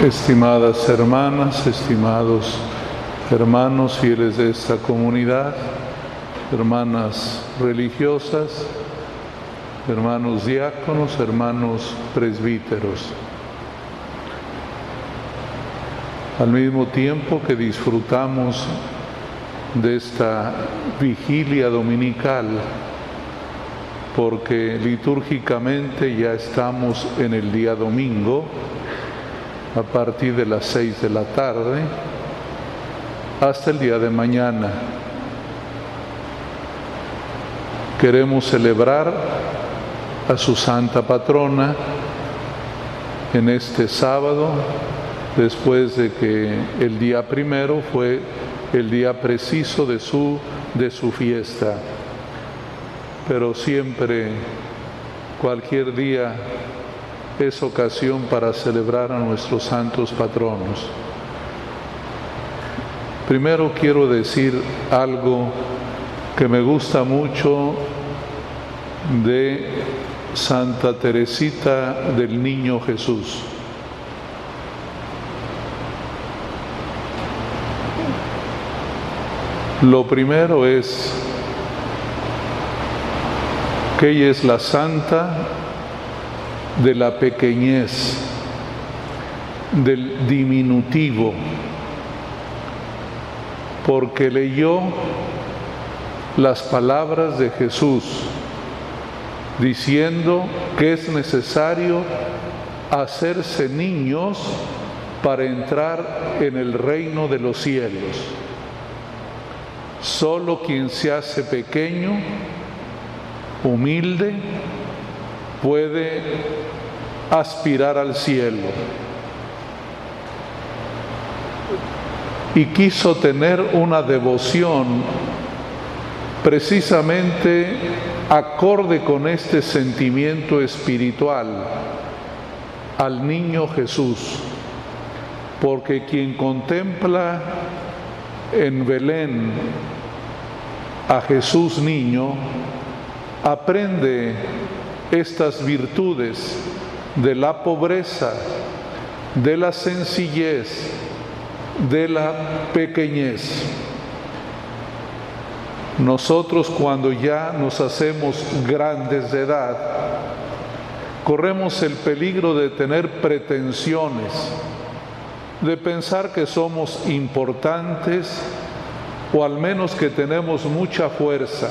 Estimadas hermanas, estimados hermanos fieles de esta comunidad, hermanas religiosas, hermanos diáconos, hermanos presbíteros. Al mismo tiempo que disfrutamos de esta vigilia dominical, porque litúrgicamente ya estamos en el día domingo, a partir de las seis de la tarde hasta el día de mañana. Queremos celebrar a su santa patrona en este sábado, después de que el día primero fue el día preciso de su, de su fiesta. Pero siempre, cualquier día, es ocasión para celebrar a nuestros santos patronos. Primero quiero decir algo que me gusta mucho de Santa Teresita del Niño Jesús. Lo primero es que ella es la santa de la pequeñez, del diminutivo, porque leyó las palabras de Jesús diciendo que es necesario hacerse niños para entrar en el reino de los cielos. Solo quien se hace pequeño, humilde, puede aspirar al cielo. Y quiso tener una devoción precisamente acorde con este sentimiento espiritual al niño Jesús, porque quien contempla en Belén a Jesús niño, aprende estas virtudes de la pobreza, de la sencillez, de la pequeñez. Nosotros cuando ya nos hacemos grandes de edad, corremos el peligro de tener pretensiones, de pensar que somos importantes o al menos que tenemos mucha fuerza.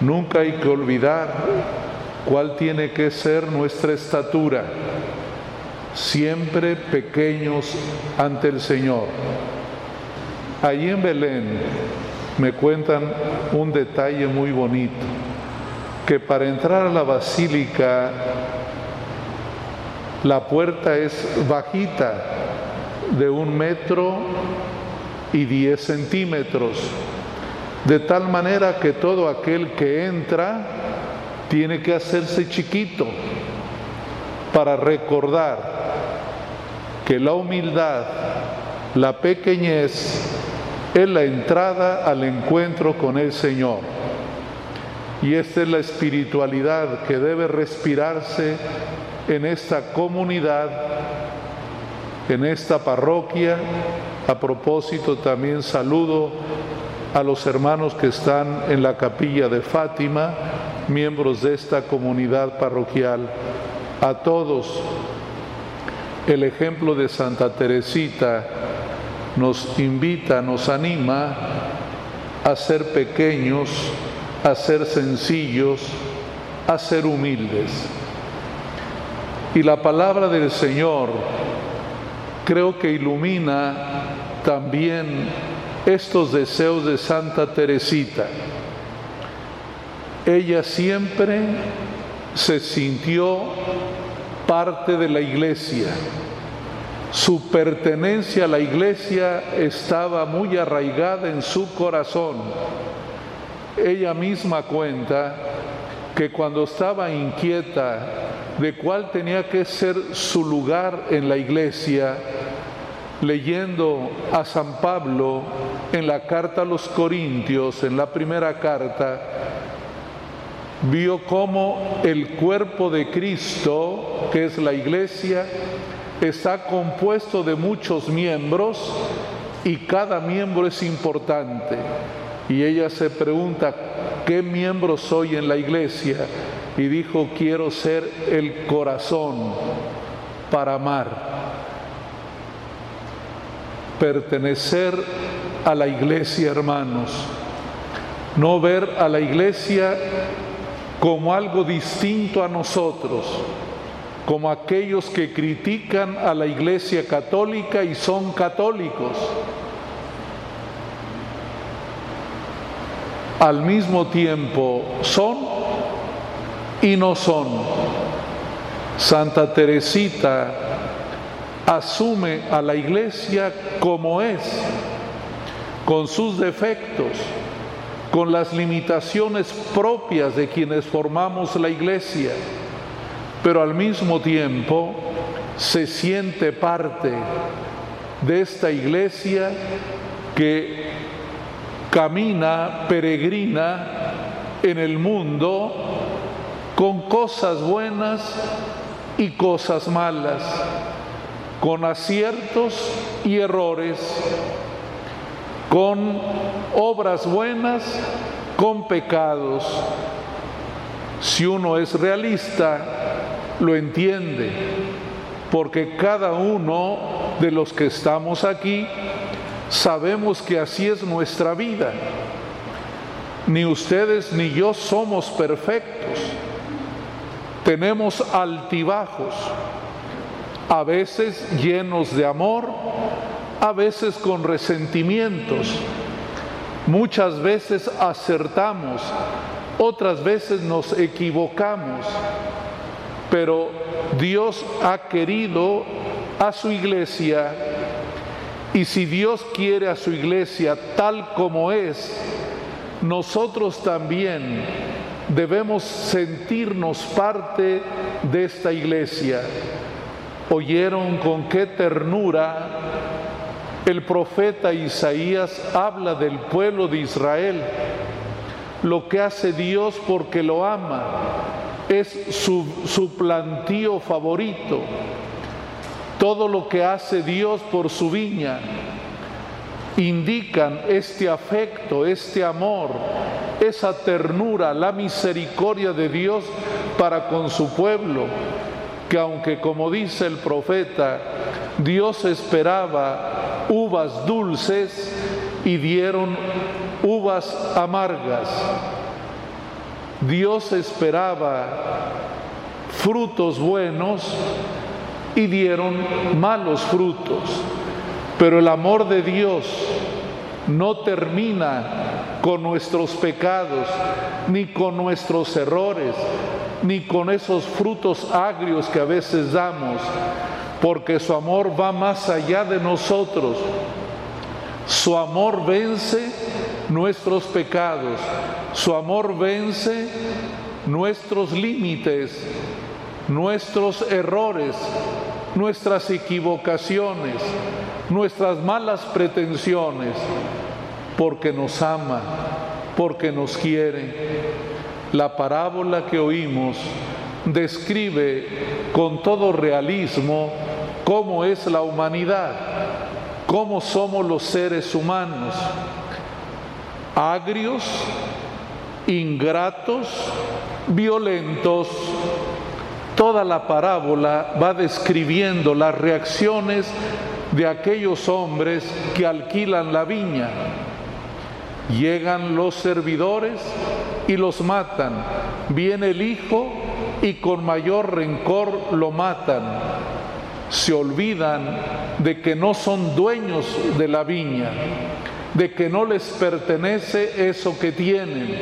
Nunca hay que olvidar cuál tiene que ser nuestra estatura, siempre pequeños ante el Señor. Allí en Belén me cuentan un detalle muy bonito, que para entrar a la basílica la puerta es bajita, de un metro y diez centímetros, de tal manera que todo aquel que entra tiene que hacerse chiquito para recordar que la humildad, la pequeñez, es la entrada al encuentro con el Señor. Y esta es la espiritualidad que debe respirarse en esta comunidad, en esta parroquia. A propósito, también saludo a los hermanos que están en la capilla de Fátima, miembros de esta comunidad parroquial, a todos. El ejemplo de Santa Teresita nos invita, nos anima a ser pequeños, a ser sencillos, a ser humildes. Y la palabra del Señor creo que ilumina también estos deseos de Santa Teresita. Ella siempre se sintió parte de la iglesia. Su pertenencia a la iglesia estaba muy arraigada en su corazón. Ella misma cuenta que cuando estaba inquieta de cuál tenía que ser su lugar en la iglesia, leyendo a San Pablo en la carta a los Corintios, en la primera carta, vio cómo el cuerpo de Cristo, que es la iglesia, está compuesto de muchos miembros y cada miembro es importante. Y ella se pregunta, ¿qué miembro soy en la iglesia? Y dijo, quiero ser el corazón para amar, pertenecer a la iglesia, hermanos, no ver a la iglesia como algo distinto a nosotros, como aquellos que critican a la iglesia católica y son católicos. Al mismo tiempo son y no son. Santa Teresita asume a la iglesia como es, con sus defectos, con las limitaciones propias de quienes formamos la iglesia, pero al mismo tiempo se siente parte de esta iglesia que camina, peregrina en el mundo con cosas buenas y cosas malas, con aciertos y errores, con obras buenas, con pecados. Si uno es realista, lo entiende, porque cada uno de los que estamos aquí sabemos que así es nuestra vida. Ni ustedes ni yo somos perfectos. Tenemos altibajos, a veces llenos de amor, a veces con resentimientos. Muchas veces acertamos, otras veces nos equivocamos, pero Dios ha querido a su iglesia y si Dios quiere a su iglesia tal como es, nosotros también debemos sentirnos parte de esta iglesia. Oyeron con qué ternura el profeta Isaías habla del pueblo de Israel. Lo que hace Dios porque lo ama es su, su plantío favorito. Todo lo que hace Dios por su viña indican este afecto, este amor, esa ternura, la misericordia de Dios para con su pueblo, que aunque como dice el profeta, Dios esperaba uvas dulces y dieron uvas amargas. Dios esperaba frutos buenos y dieron malos frutos. Pero el amor de Dios no termina con nuestros pecados, ni con nuestros errores, ni con esos frutos agrios que a veces damos, porque su amor va más allá de nosotros. Su amor vence nuestros pecados, su amor vence nuestros límites, nuestros errores, nuestras equivocaciones, nuestras malas pretensiones, porque nos ama, porque nos quiere. La parábola que oímos describe con todo realismo cómo es la humanidad, cómo somos los seres humanos, agrios, ingratos, violentos, Toda la parábola va describiendo las reacciones de aquellos hombres que alquilan la viña. Llegan los servidores y los matan. Viene el hijo y con mayor rencor lo matan. Se olvidan de que no son dueños de la viña, de que no les pertenece eso que tienen,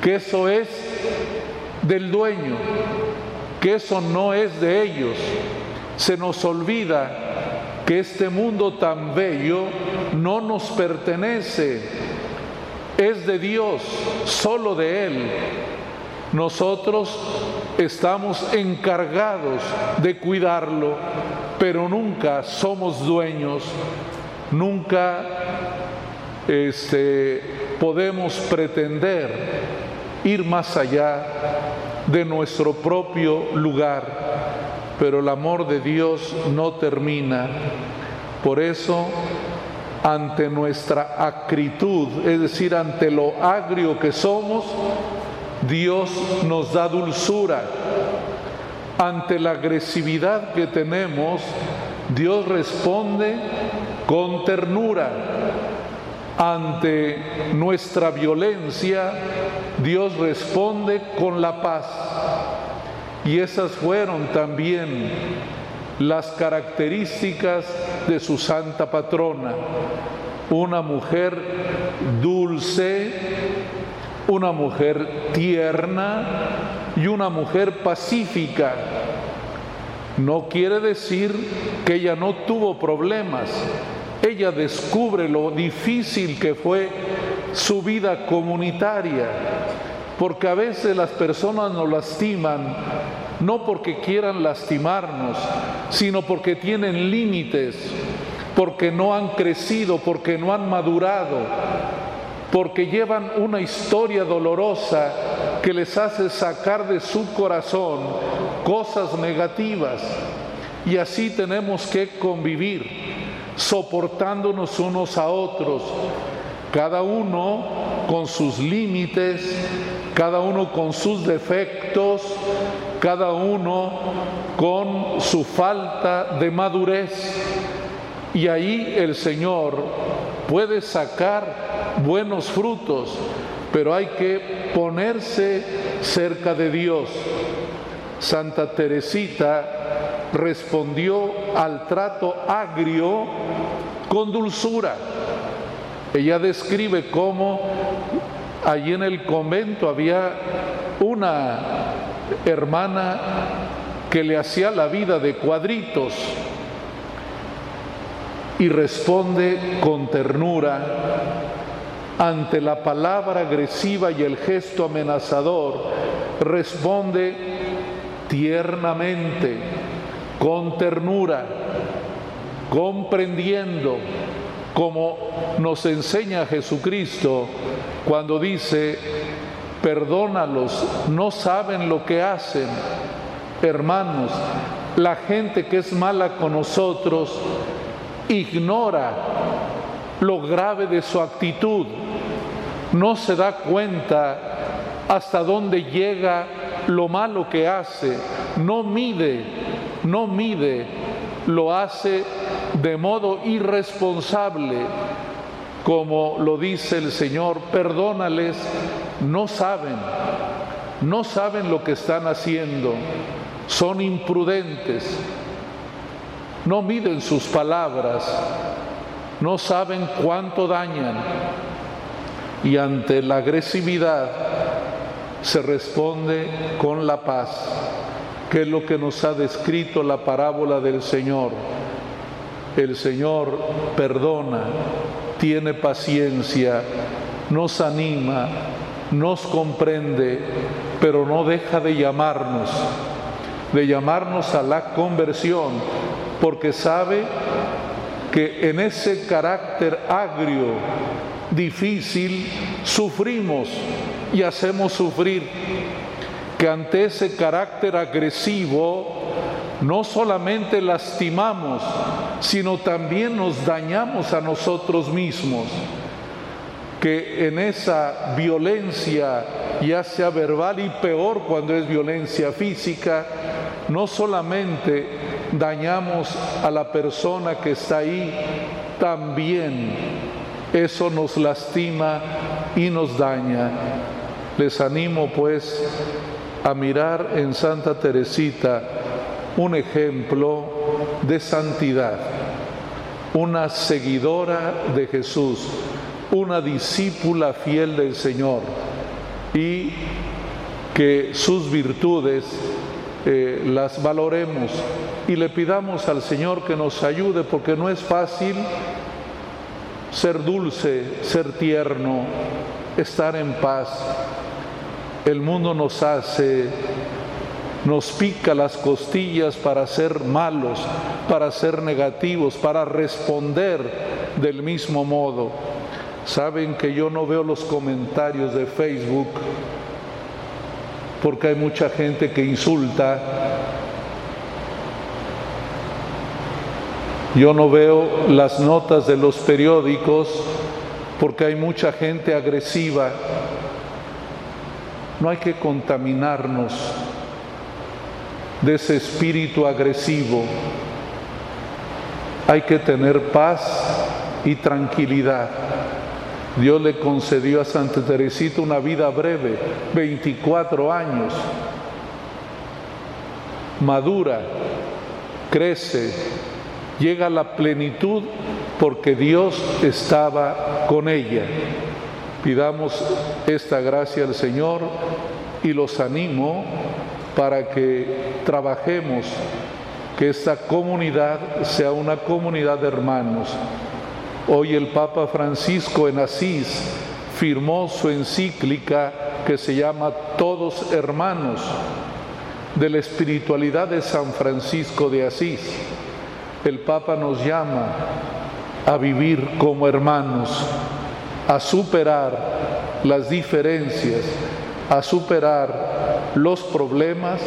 que eso es del dueño que eso no es de ellos. Se nos olvida que este mundo tan bello no nos pertenece, es de Dios, solo de Él. Nosotros estamos encargados de cuidarlo, pero nunca somos dueños, nunca este, podemos pretender ir más allá de nuestro propio lugar. pero el amor de Dios no termina. Por eso, ante nuestra acritud, es decir, ante lo agrio que somos, Dios nos da dulzura. Ante la agresividad que tenemos, Dios responde con ternura. Ante nuestra violencia, Dios responde con la paz. Y esas fueron también las características de su santa patrona. Una mujer dulce, una mujer tierna y una mujer pacífica. No quiere decir que ella no tuvo problemas. Ella descubre lo difícil que fue su vida comunitaria, porque a veces las personas nos lastiman no porque quieran lastimarnos, sino porque tienen límites, porque no han crecido, porque no han madurado, porque llevan una historia dolorosa que les hace sacar de su corazón cosas negativas. Y así tenemos que convivir, soportándonos unos a otros, cada uno con sus límites, cada uno con sus defectos, cada uno con su falta de madurez. Y ahí el Señor puede sacar buenos frutos, pero hay que ponerse cerca de Dios. Santa Teresita respondió al trato agrio con dulzura. Ella describe cómo allí en el convento había una hermana que le hacía la vida de cuadritos y responde con ternura ante la palabra agresiva y el gesto amenazador, responde tiernamente, con ternura, comprendiendo, como nos enseña Jesucristo cuando dice, perdónalos, no saben lo que hacen. Hermanos, la gente que es mala con nosotros ignora lo grave de su actitud, no se da cuenta hasta dónde llega lo malo que hace, no mide, no mide, lo hace de modo irresponsable, como lo dice el Señor, perdónales no saben, no saben lo que están haciendo, son imprudentes, no miden sus palabras, no saben cuánto dañan y ante la agresividad se responde con la paz, que es lo que nos ha descrito la parábola del Señor. El Señor perdona, tiene paciencia, nos anima, nos comprende, pero no deja de llamarnos, de llamarnos a la conversión, porque sabe que en ese carácter agrio, difícil, sufrimos y hacemos sufrir, que ante ese carácter agresivo no solamente lastimamos, sino también nos dañamos a nosotros mismos que en esa violencia, ya sea verbal y peor cuando es violencia física, no solamente dañamos a la persona que está ahí, también eso nos lastima y nos daña. Les animo pues a mirar en Santa Teresita un ejemplo de santidad, una seguidora de Jesús una discípula fiel del Señor y que sus virtudes eh, las valoremos y le pidamos al Señor que nos ayude porque no es fácil ser dulce, ser tierno, estar en paz. El mundo nos hace, nos pica las costillas para ser malos, para ser negativos, para responder del mismo modo. Saben que yo no veo los comentarios de Facebook porque hay mucha gente que insulta Yo no veo las notas de los periódicos porque hay mucha gente agresiva. No hay que contaminarnos de ese espíritu agresivo. Hay que tener paz y tranquilidad. Dios le concedió a Santa Teresita una vida breve, 24 años. Madura, crece, llega a la plenitud porque Dios estaba con ella. Pidamos esta gracia al Señor y los animo para que trabajemos, que esta comunidad sea una comunidad de hermanos. Hoy el Papa Francisco en Asís firmó su encíclica que se llama Todos Hermanos de la espiritualidad de San Francisco de Asís. El Papa nos llama a vivir como hermanos, a superar las diferencias, a superar los problemas,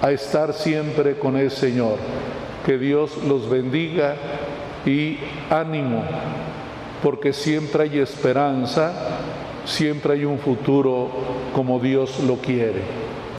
a estar siempre con el Señor. Que Dios los bendiga y ánimo, porque siempre hay esperanza, siempre hay un futuro como Dios lo quiere.